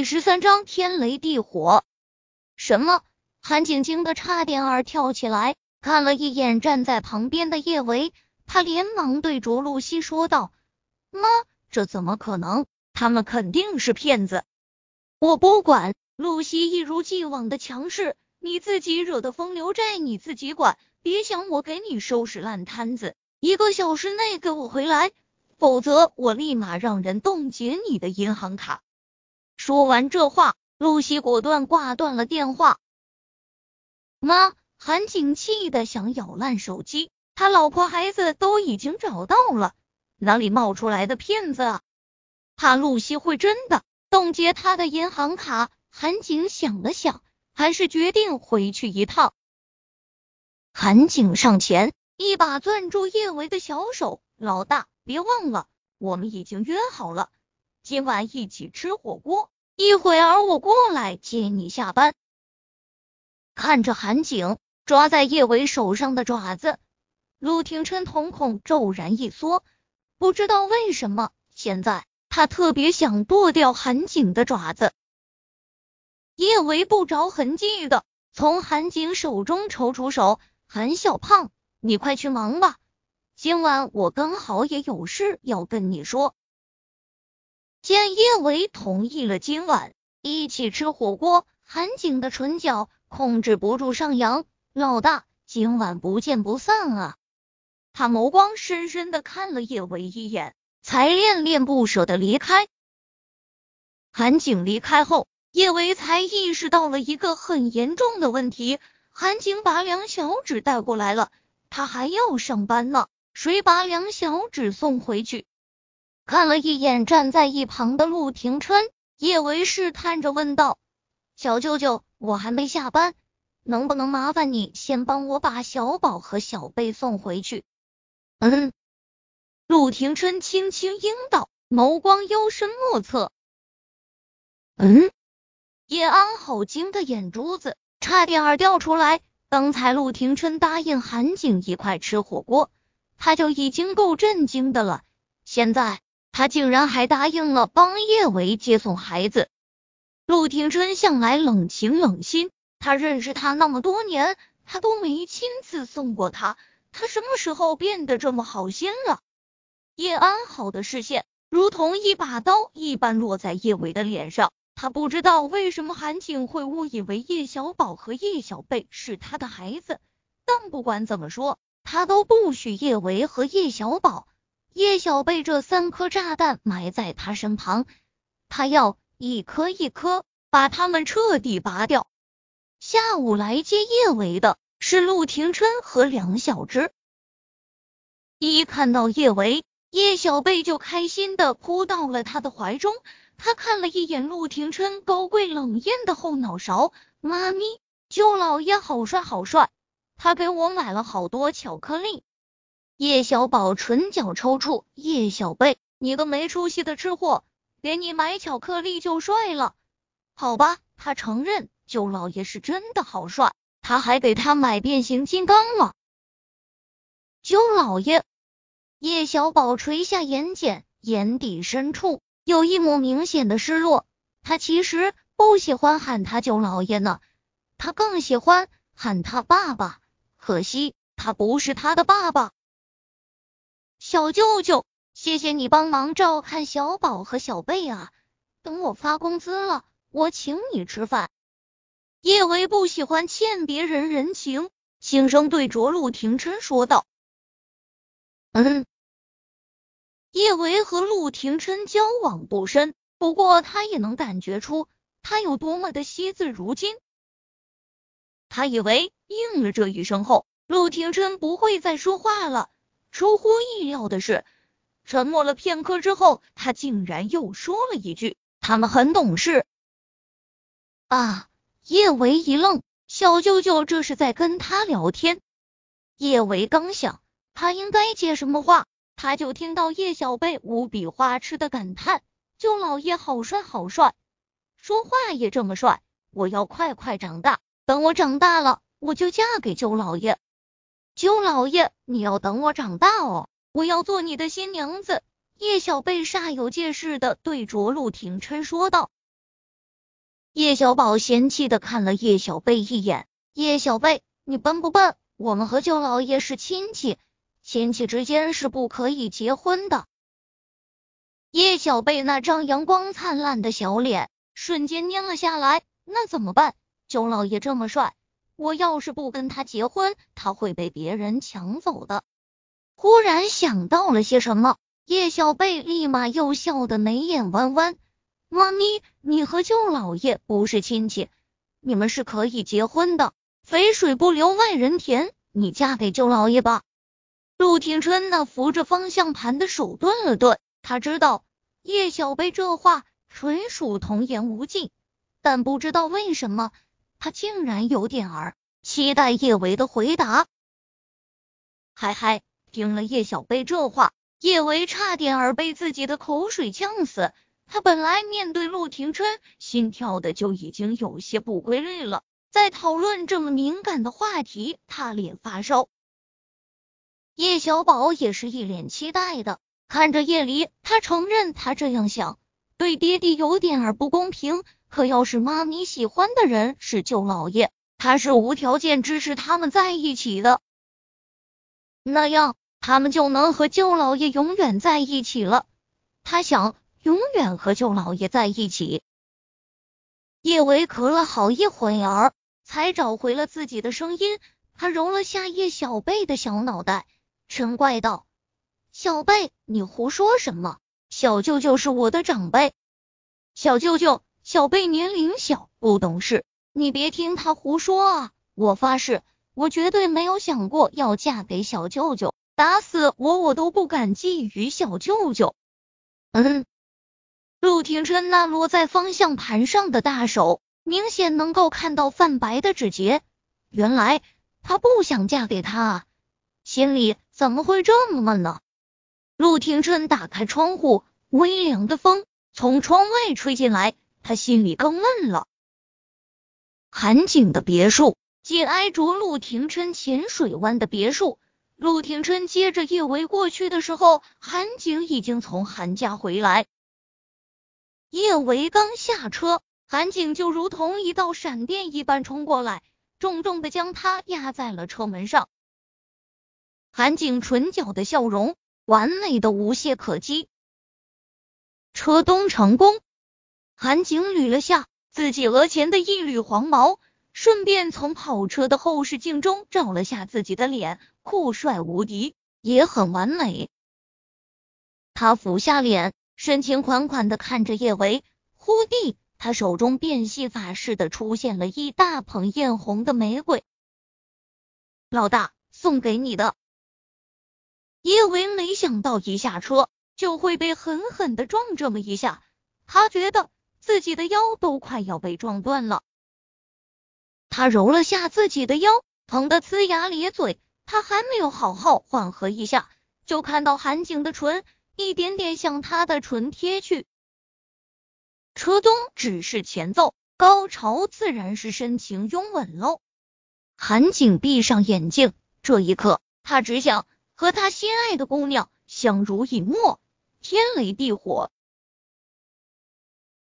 第十三章天雷地火。什么？韩景惊得差点儿跳起来，看了一眼站在旁边的叶维，他连忙对着露西说道：“妈，这怎么可能？他们肯定是骗子！”我不管。露西一如既往的强势，你自己惹的风流债你自己管，别想我给你收拾烂摊子。一个小时内给我回来，否则我立马让人冻结你的银行卡。说完这话，露西果断挂断了电话。妈，韩景气的想咬烂手机，他老婆孩子都已经找到了，哪里冒出来的骗子啊？怕露西会真的冻结他的银行卡。韩景想了想，还是决定回去一趟。韩景上前，一把攥住叶维的小手：“老大，别忘了，我们已经约好了，今晚一起吃火锅。一会儿我过来接你下班。”看着韩景抓在叶维手上的爪子，陆廷琛瞳孔骤然一缩，不知道为什么，现在他特别想剁掉韩景的爪子。叶维不着痕迹的从韩景手中抽出手，韩小胖，你快去忙吧，今晚我刚好也有事要跟你说。见叶维同意了今晚一起吃火锅，韩景的唇角控制不住上扬。老大，今晚不见不散啊！他眸光深深的看了叶维一眼，才恋恋不舍的离开。韩景离开后。叶维才意识到了一个很严重的问题：韩景把两小芷带过来了，他还要上班呢，谁把两小芷送回去？看了一眼站在一旁的陆廷琛，叶维试探着问道：“小舅舅，我还没下班，能不能麻烦你先帮我把小宝和小贝送回去？”嗯，陆廷琛轻轻应道，眸光幽深莫测。嗯。叶安好惊的眼珠子差点儿掉出来。刚才陆廷琛答应韩景一块吃火锅，他就已经够震惊的了。现在他竟然还答应了帮叶维接送孩子。陆廷琛向来冷情冷心，他认识他那么多年，他都没亲自送过他，他什么时候变得这么好心了？叶安好的视线如同一把刀一般落在叶维的脸上。他不知道为什么韩景会误以为叶小宝和叶小贝是他的孩子，但不管怎么说，他都不许叶维和叶小宝、叶小贝这三颗炸弹埋在他身旁，他要一颗一颗把他们彻底拔掉。下午来接叶维的是陆廷琛和梁小芝，一看到叶维，叶小贝就开心的扑到了他的怀中。他看了一眼陆廷琛高贵冷艳的后脑勺，妈咪，舅老爷好帅好帅，他给我买了好多巧克力。叶小宝唇角抽搐，叶小贝，你个没出息的吃货，给你买巧克力就帅了？好吧，他承认舅老爷是真的好帅，他还给他买变形金刚了。舅老爷，叶小宝垂下眼睑，眼底深处。有一抹明显的失落，他其实不喜欢喊他舅老爷呢，他更喜欢喊他爸爸。可惜他不是他的爸爸。小舅舅，谢谢你帮忙照看小宝和小贝啊！等我发工资了，我请你吃饭。叶维不喜欢欠别人人情，轻声对着陆廷琛说道：“嗯。”叶维和陆廷琛交往不深，不过他也能感觉出他有多么的惜字如金。他以为应了这一声后，陆廷琛不会再说话了。出乎意料的是，沉默了片刻之后，他竟然又说了一句：“他们很懂事。”啊！叶维一愣，小舅舅这是在跟他聊天。叶维刚想，他应该接什么话。他就听到叶小贝无比花痴的感叹：“舅老爷好帅好帅，说话也这么帅，我要快快长大，等我长大了，我就嫁给舅老爷。舅老爷，你要等我长大哦，我要做你的新娘子。”叶小贝煞有介事的对着陆廷琛说道。叶小宝嫌弃的看了叶小贝一眼：“叶小贝，你笨不笨？我们和舅老爷是亲戚，亲戚之间是不可以结婚的。”叶小贝那张阳光灿烂的小脸瞬间蔫了下来。那怎么办？舅老爷这么帅，我要是不跟他结婚，他会被别人抢走的。忽然想到了些什么，叶小贝立马又笑得眉眼弯弯。妈咪，你和舅老爷不是亲戚，你们是可以结婚的。肥水不流外人田，你嫁给舅老爷吧。陆廷琛那扶着方向盘的手顿了顿。他知道叶小贝这话纯属童言无忌，但不知道为什么，他竟然有点儿期待叶维的回答。嗨嗨，听了叶小贝这话，叶维差点儿被自己的口水呛死。他本来面对陆廷琛，心跳的就已经有些不规律了，在讨论这么敏感的话题，他脸发烧。叶小宝也是一脸期待的。看着叶离，他承认他这样想对爹地有点儿不公平。可要是妈咪喜欢的人是舅老爷，他是无条件支持他们在一起的。那样他们就能和舅老爷永远在一起了。他想永远和舅老爷在一起。叶维咳了好一会儿，才找回了自己的声音。他揉了下叶小贝的小脑袋，嗔怪道。小贝，你胡说什么？小舅舅是我的长辈。小舅舅，小贝年龄小，不懂事，你别听他胡说啊！我发誓，我绝对没有想过要嫁给小舅舅，打死我我都不敢觊觎小舅舅。嗯，陆廷琛那落在方向盘上的大手，明显能够看到泛白的指节。原来他不想嫁给他啊！心里怎么会这么闷呢？陆廷琛打开窗户，微凉的风从窗外吹进来，他心里更闷了。韩景的别墅紧挨着陆廷琛浅水湾的别墅。陆廷琛接着叶维过去的时候，韩景已经从韩家回来。叶维刚下车，韩景就如同一道闪电一般冲过来，重重的将他压在了车门上。韩景唇角的笑容。完美的无懈可击，车东成功。韩景捋了下自己额前的一缕黄毛，顺便从跑车的后视镜中照了下自己的脸，酷帅无敌，也很完美。他俯下脸，深情款款的看着叶维，忽地，他手中变戏法似的出现了一大捧艳红的玫瑰。老大，送给你的。叶维没想到一下车就会被狠狠的撞这么一下，他觉得自己的腰都快要被撞断了。他揉了下自己的腰，疼得呲牙咧嘴。他还没有好好缓和一下，就看到韩景的唇一点点向他的唇贴去。车东只是前奏，高潮自然是深情拥吻喽。韩景闭上眼睛，这一刻他只想。和他心爱的姑娘相濡以沫，天雷地火。